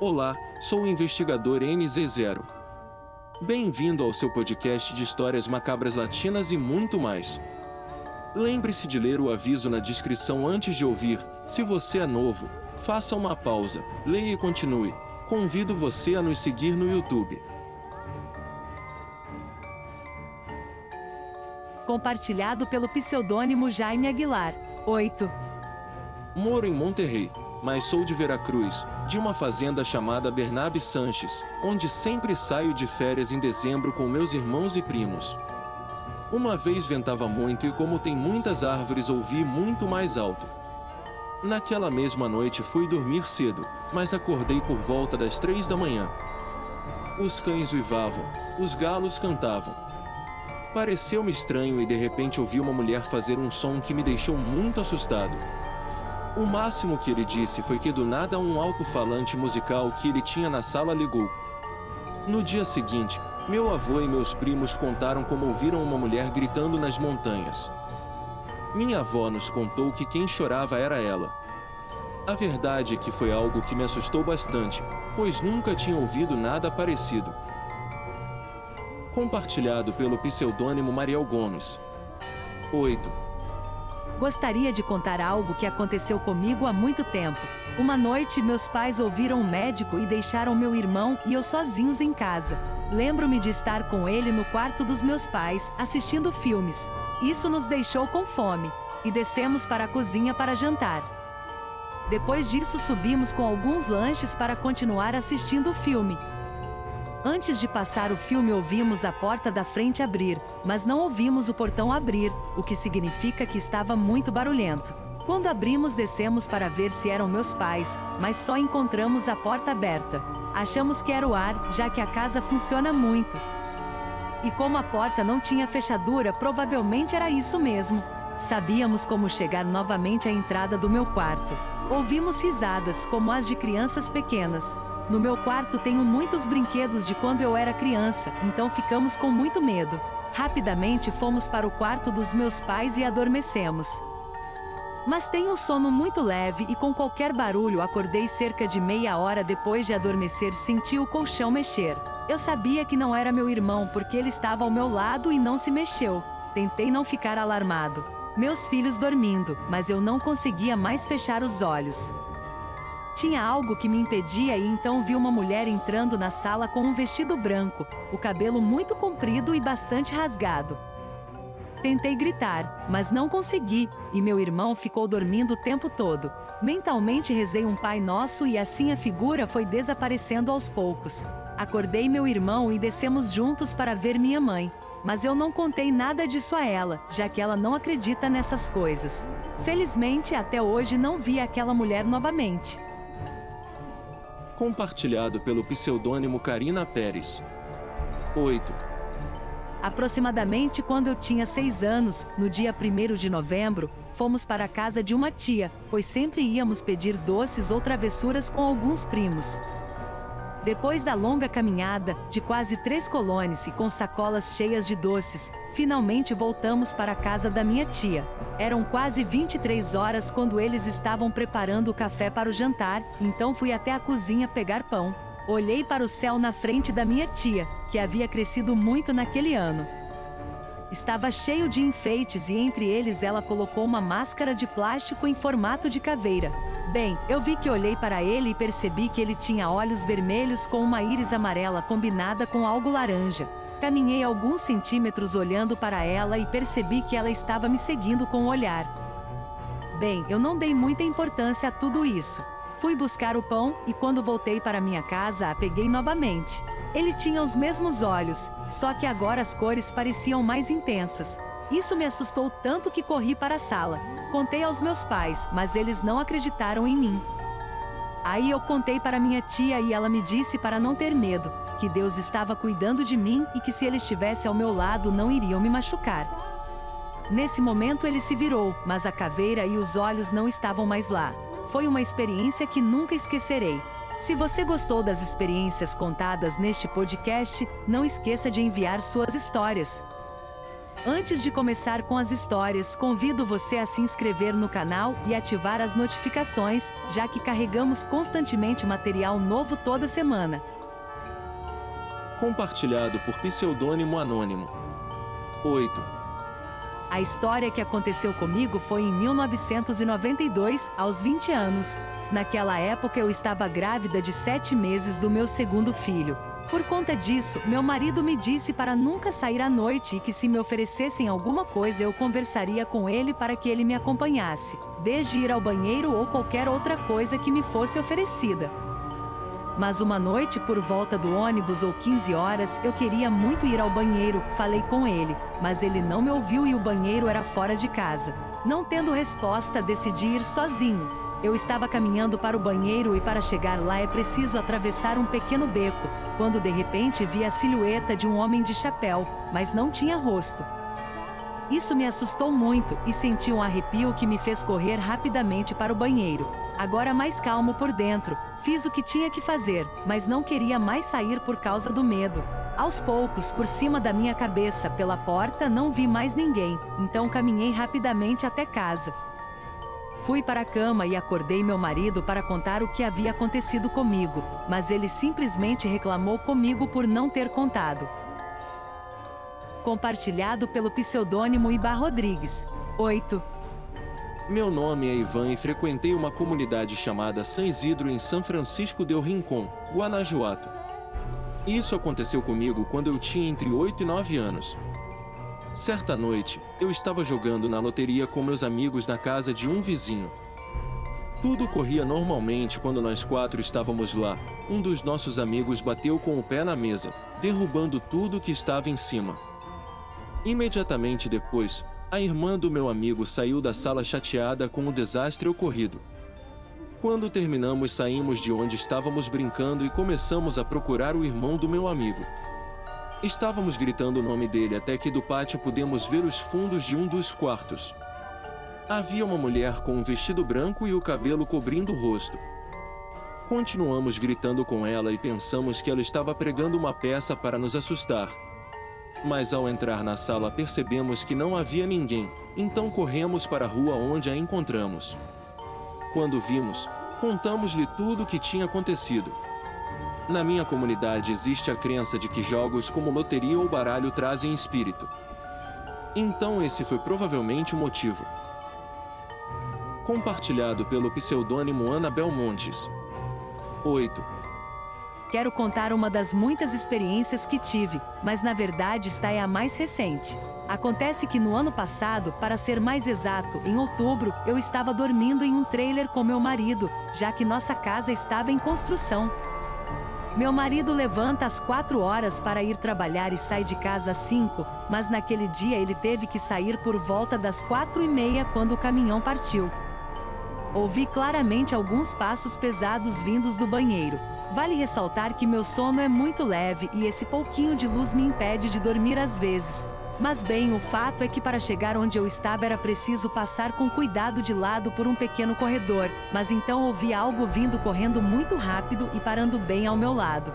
Olá, sou o investigador NZ0. Bem-vindo ao seu podcast de histórias macabras latinas e muito mais. Lembre-se de ler o aviso na descrição antes de ouvir. Se você é novo, faça uma pausa, leia e continue. Convido você a nos seguir no YouTube. Compartilhado pelo pseudônimo Jaime Aguilar. 8. Moro em Monterrey, mas sou de Veracruz, de uma fazenda chamada Bernabe Sanches, onde sempre saio de férias em dezembro com meus irmãos e primos. Uma vez ventava muito e, como tem muitas árvores, ouvi muito mais alto. Naquela mesma noite fui dormir cedo, mas acordei por volta das três da manhã. Os cães uivavam, os galos cantavam. Pareceu-me estranho e de repente ouvi uma mulher fazer um som que me deixou muito assustado. O máximo que ele disse foi que do nada um alto-falante musical que ele tinha na sala ligou. No dia seguinte, meu avô e meus primos contaram como ouviram uma mulher gritando nas montanhas. Minha avó nos contou que quem chorava era ela. A verdade é que foi algo que me assustou bastante, pois nunca tinha ouvido nada parecido. Compartilhado pelo pseudônimo Mariel Gomes. 8. Gostaria de contar algo que aconteceu comigo há muito tempo. Uma noite, meus pais ouviram um médico e deixaram meu irmão e eu sozinhos em casa. Lembro-me de estar com ele no quarto dos meus pais, assistindo filmes. Isso nos deixou com fome, e descemos para a cozinha para jantar. Depois disso, subimos com alguns lanches para continuar assistindo o filme. Antes de passar o filme, ouvimos a porta da frente abrir, mas não ouvimos o portão abrir, o que significa que estava muito barulhento. Quando abrimos, descemos para ver se eram meus pais, mas só encontramos a porta aberta. Achamos que era o ar, já que a casa funciona muito. E como a porta não tinha fechadura, provavelmente era isso mesmo. Sabíamos como chegar novamente à entrada do meu quarto. Ouvimos risadas, como as de crianças pequenas. No meu quarto tenho muitos brinquedos de quando eu era criança, então ficamos com muito medo. Rapidamente fomos para o quarto dos meus pais e adormecemos. Mas tenho um sono muito leve e com qualquer barulho acordei cerca de meia hora depois de adormecer senti o colchão mexer. Eu sabia que não era meu irmão porque ele estava ao meu lado e não se mexeu. Tentei não ficar alarmado. Meus filhos dormindo, mas eu não conseguia mais fechar os olhos. Tinha algo que me impedia e então vi uma mulher entrando na sala com um vestido branco, o cabelo muito comprido e bastante rasgado. Tentei gritar, mas não consegui, e meu irmão ficou dormindo o tempo todo. Mentalmente rezei um Pai Nosso e assim a figura foi desaparecendo aos poucos. Acordei meu irmão e descemos juntos para ver minha mãe. Mas eu não contei nada disso a ela, já que ela não acredita nessas coisas. Felizmente, até hoje não vi aquela mulher novamente compartilhado pelo pseudônimo Karina Pérez. 8. Aproximadamente quando eu tinha seis anos, no dia 1 de novembro, fomos para a casa de uma tia, pois sempre íamos pedir doces ou travessuras com alguns primos. Depois da longa caminhada, de quase três colones e com sacolas cheias de doces, finalmente voltamos para a casa da minha tia. Eram quase 23 horas quando eles estavam preparando o café para o jantar, então fui até a cozinha pegar pão. Olhei para o céu na frente da minha tia, que havia crescido muito naquele ano. Estava cheio de enfeites e entre eles ela colocou uma máscara de plástico em formato de caveira. Bem, eu vi que olhei para ele e percebi que ele tinha olhos vermelhos com uma íris amarela combinada com algo laranja. Caminhei alguns centímetros olhando para ela e percebi que ela estava me seguindo com o olhar. Bem, eu não dei muita importância a tudo isso. Fui buscar o pão e quando voltei para minha casa a peguei novamente. Ele tinha os mesmos olhos, só que agora as cores pareciam mais intensas. Isso me assustou tanto que corri para a sala. Contei aos meus pais, mas eles não acreditaram em mim. Aí eu contei para minha tia e ela me disse para não ter medo, que Deus estava cuidando de mim e que se ele estivesse ao meu lado não iriam me machucar. Nesse momento ele se virou, mas a caveira e os olhos não estavam mais lá. Foi uma experiência que nunca esquecerei. Se você gostou das experiências contadas neste podcast, não esqueça de enviar suas histórias. Antes de começar com as histórias, convido você a se inscrever no canal e ativar as notificações, já que carregamos constantemente material novo toda semana. Compartilhado por pseudônimo anônimo. 8. A história que aconteceu comigo foi em 1992, aos 20 anos. Naquela época eu estava grávida de 7 meses do meu segundo filho. Por conta disso, meu marido me disse para nunca sair à noite e que se me oferecessem alguma coisa eu conversaria com ele para que ele me acompanhasse, desde ir ao banheiro ou qualquer outra coisa que me fosse oferecida. Mas uma noite, por volta do ônibus ou 15 horas, eu queria muito ir ao banheiro, falei com ele, mas ele não me ouviu e o banheiro era fora de casa. Não tendo resposta, decidi ir sozinho. Eu estava caminhando para o banheiro e para chegar lá é preciso atravessar um pequeno beco, quando de repente vi a silhueta de um homem de chapéu, mas não tinha rosto. Isso me assustou muito e senti um arrepio que me fez correr rapidamente para o banheiro. Agora mais calmo por dentro, fiz o que tinha que fazer, mas não queria mais sair por causa do medo. Aos poucos, por cima da minha cabeça, pela porta, não vi mais ninguém, então caminhei rapidamente até casa. Fui para a cama e acordei meu marido para contar o que havia acontecido comigo, mas ele simplesmente reclamou comigo por não ter contado. Compartilhado pelo pseudônimo Ibar Rodrigues. 8. Meu nome é Ivan e frequentei uma comunidade chamada San Isidro em São Francisco del Rincón, Guanajuato. Isso aconteceu comigo quando eu tinha entre 8 e 9 anos. Certa noite, eu estava jogando na loteria com meus amigos na casa de um vizinho. Tudo corria normalmente quando nós quatro estávamos lá. Um dos nossos amigos bateu com o pé na mesa, derrubando tudo que estava em cima. Imediatamente depois, a irmã do meu amigo saiu da sala chateada com o desastre ocorrido. Quando terminamos, saímos de onde estávamos brincando e começamos a procurar o irmão do meu amigo. Estávamos gritando o nome dele até que do pátio pudemos ver os fundos de um dos quartos. Havia uma mulher com um vestido branco e o cabelo cobrindo o rosto. Continuamos gritando com ela e pensamos que ela estava pregando uma peça para nos assustar. Mas ao entrar na sala percebemos que não havia ninguém, então corremos para a rua onde a encontramos. Quando vimos, contamos-lhe tudo o que tinha acontecido. Na minha comunidade existe a crença de que jogos como loteria ou baralho trazem espírito. Então esse foi provavelmente o motivo. Compartilhado pelo pseudônimo Anabel Montes. 8. Quero contar uma das muitas experiências que tive, mas na verdade esta é a mais recente. Acontece que no ano passado, para ser mais exato, em outubro, eu estava dormindo em um trailer com meu marido, já que nossa casa estava em construção. Meu marido levanta às quatro horas para ir trabalhar e sai de casa às cinco, mas naquele dia ele teve que sair por volta das quatro e meia quando o caminhão partiu. Ouvi claramente alguns passos pesados vindos do banheiro. Vale ressaltar que meu sono é muito leve e esse pouquinho de luz me impede de dormir às vezes. Mas bem, o fato é que para chegar onde eu estava era preciso passar com cuidado de lado por um pequeno corredor, mas então ouvi algo vindo correndo muito rápido e parando bem ao meu lado.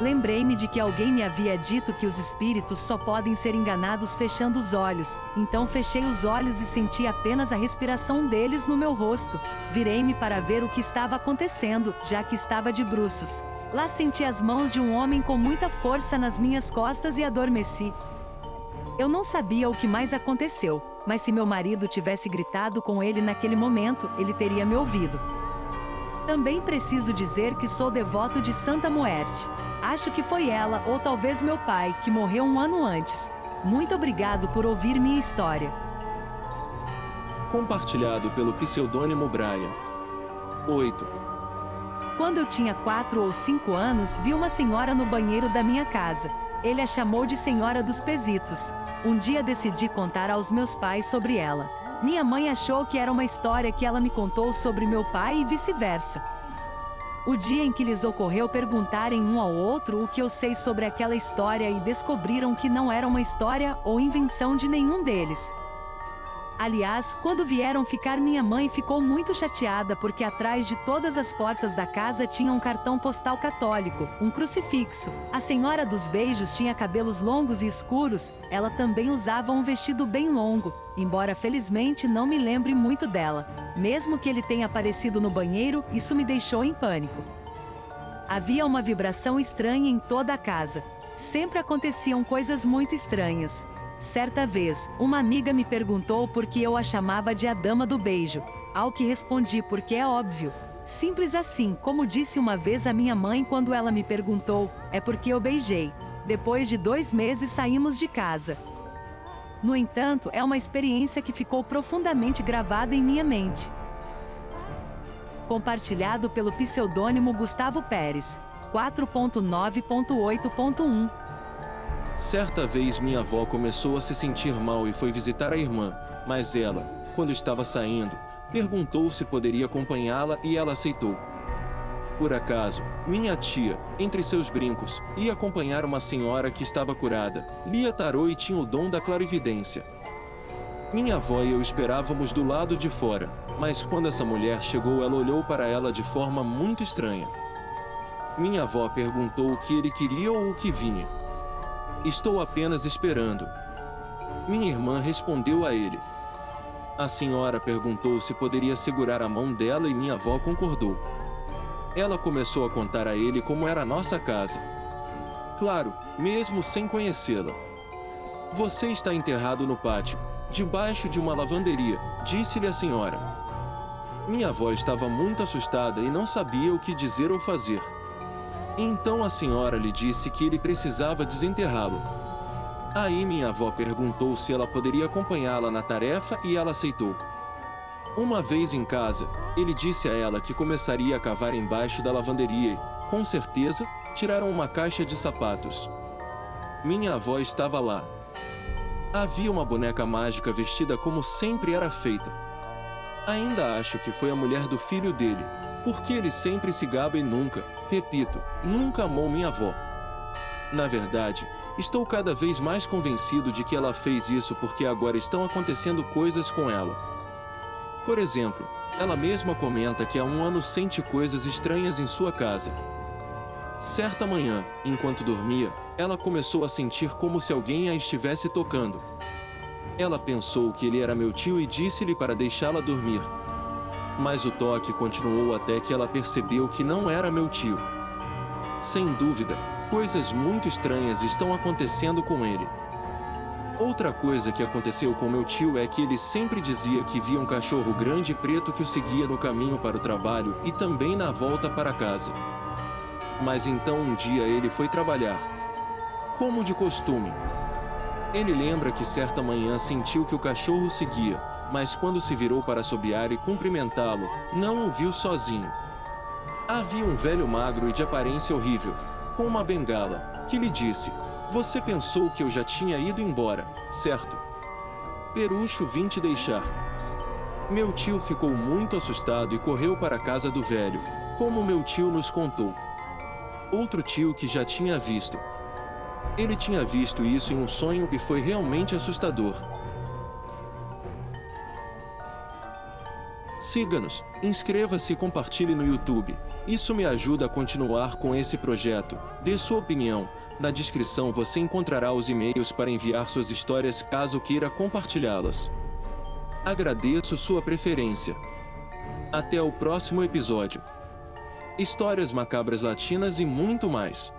Lembrei-me de que alguém me havia dito que os espíritos só podem ser enganados fechando os olhos, então fechei os olhos e senti apenas a respiração deles no meu rosto. Virei-me para ver o que estava acontecendo, já que estava de bruços. Lá senti as mãos de um homem com muita força nas minhas costas e adormeci. Eu não sabia o que mais aconteceu, mas se meu marido tivesse gritado com ele naquele momento, ele teria me ouvido. Também preciso dizer que sou devoto de Santa Muerte. Acho que foi ela, ou talvez meu pai, que morreu um ano antes. Muito obrigado por ouvir minha história. Compartilhado pelo pseudônimo Brian. 8. Quando eu tinha 4 ou 5 anos, vi uma senhora no banheiro da minha casa. Ele a chamou de Senhora dos Pesitos. Um dia decidi contar aos meus pais sobre ela. Minha mãe achou que era uma história que ela me contou sobre meu pai e vice-versa. O dia em que lhes ocorreu perguntarem um ao outro o que eu sei sobre aquela história e descobriram que não era uma história ou invenção de nenhum deles. Aliás, quando vieram ficar, minha mãe ficou muito chateada porque atrás de todas as portas da casa tinha um cartão postal católico, um crucifixo. A senhora dos beijos tinha cabelos longos e escuros, ela também usava um vestido bem longo, embora felizmente não me lembre muito dela. Mesmo que ele tenha aparecido no banheiro, isso me deixou em pânico. Havia uma vibração estranha em toda a casa. Sempre aconteciam coisas muito estranhas. Certa vez, uma amiga me perguntou por que eu a chamava de a dama do beijo. Ao que respondi porque é óbvio. Simples assim, como disse uma vez a minha mãe quando ela me perguntou, é porque eu beijei. Depois de dois meses saímos de casa. No entanto, é uma experiência que ficou profundamente gravada em minha mente. Compartilhado pelo pseudônimo Gustavo Pérez. 4.9.8.1 Certa vez minha avó começou a se sentir mal e foi visitar a irmã, mas ela, quando estava saindo, perguntou se poderia acompanhá-la e ela aceitou. Por acaso, minha tia, entre seus brincos, ia acompanhar uma senhora que estava curada, lia tarô e tinha o dom da clarividência. Minha avó e eu esperávamos do lado de fora, mas quando essa mulher chegou, ela olhou para ela de forma muito estranha. Minha avó perguntou o que ele queria ou o que vinha. Estou apenas esperando. Minha irmã respondeu a ele. A senhora perguntou se poderia segurar a mão dela e minha avó concordou. Ela começou a contar a ele como era a nossa casa. Claro, mesmo sem conhecê-la. Você está enterrado no pátio, debaixo de uma lavanderia, disse-lhe a senhora. Minha avó estava muito assustada e não sabia o que dizer ou fazer. Então a senhora lhe disse que ele precisava desenterrá-lo. Aí minha avó perguntou se ela poderia acompanhá-la na tarefa e ela aceitou. Uma vez em casa, ele disse a ela que começaria a cavar embaixo da lavanderia e, com certeza, tiraram uma caixa de sapatos. Minha avó estava lá. Havia uma boneca mágica vestida como sempre era feita. Ainda acho que foi a mulher do filho dele, porque ele sempre se gaba e nunca, repito, nunca amou minha avó. Na verdade, estou cada vez mais convencido de que ela fez isso porque agora estão acontecendo coisas com ela. Por exemplo, ela mesma comenta que há um ano sente coisas estranhas em sua casa. Certa manhã, enquanto dormia, ela começou a sentir como se alguém a estivesse tocando. Ela pensou que ele era meu tio e disse-lhe para deixá-la dormir, mas o toque continuou até que ela percebeu que não era meu tio. Sem dúvida, coisas muito estranhas estão acontecendo com ele. Outra coisa que aconteceu com meu tio é que ele sempre dizia que via um cachorro grande preto que o seguia no caminho para o trabalho e também na volta para casa. Mas então um dia ele foi trabalhar. Como de costume. Ele lembra que certa manhã sentiu que o cachorro seguia, mas quando se virou para assobiar e cumprimentá-lo, não o viu sozinho. Havia um velho magro e de aparência horrível, com uma bengala, que lhe disse: Você pensou que eu já tinha ido embora, certo? Perucho vim te deixar. Meu tio ficou muito assustado e correu para a casa do velho, como meu tio nos contou. Outro tio que já tinha visto. Ele tinha visto isso em um sonho e foi realmente assustador. Siga-nos, inscreva-se e compartilhe no YouTube. Isso me ajuda a continuar com esse projeto. Dê sua opinião. Na descrição você encontrará os e-mails para enviar suas histórias caso queira compartilhá-las. Agradeço sua preferência. Até o próximo episódio. Histórias macabras latinas e muito mais.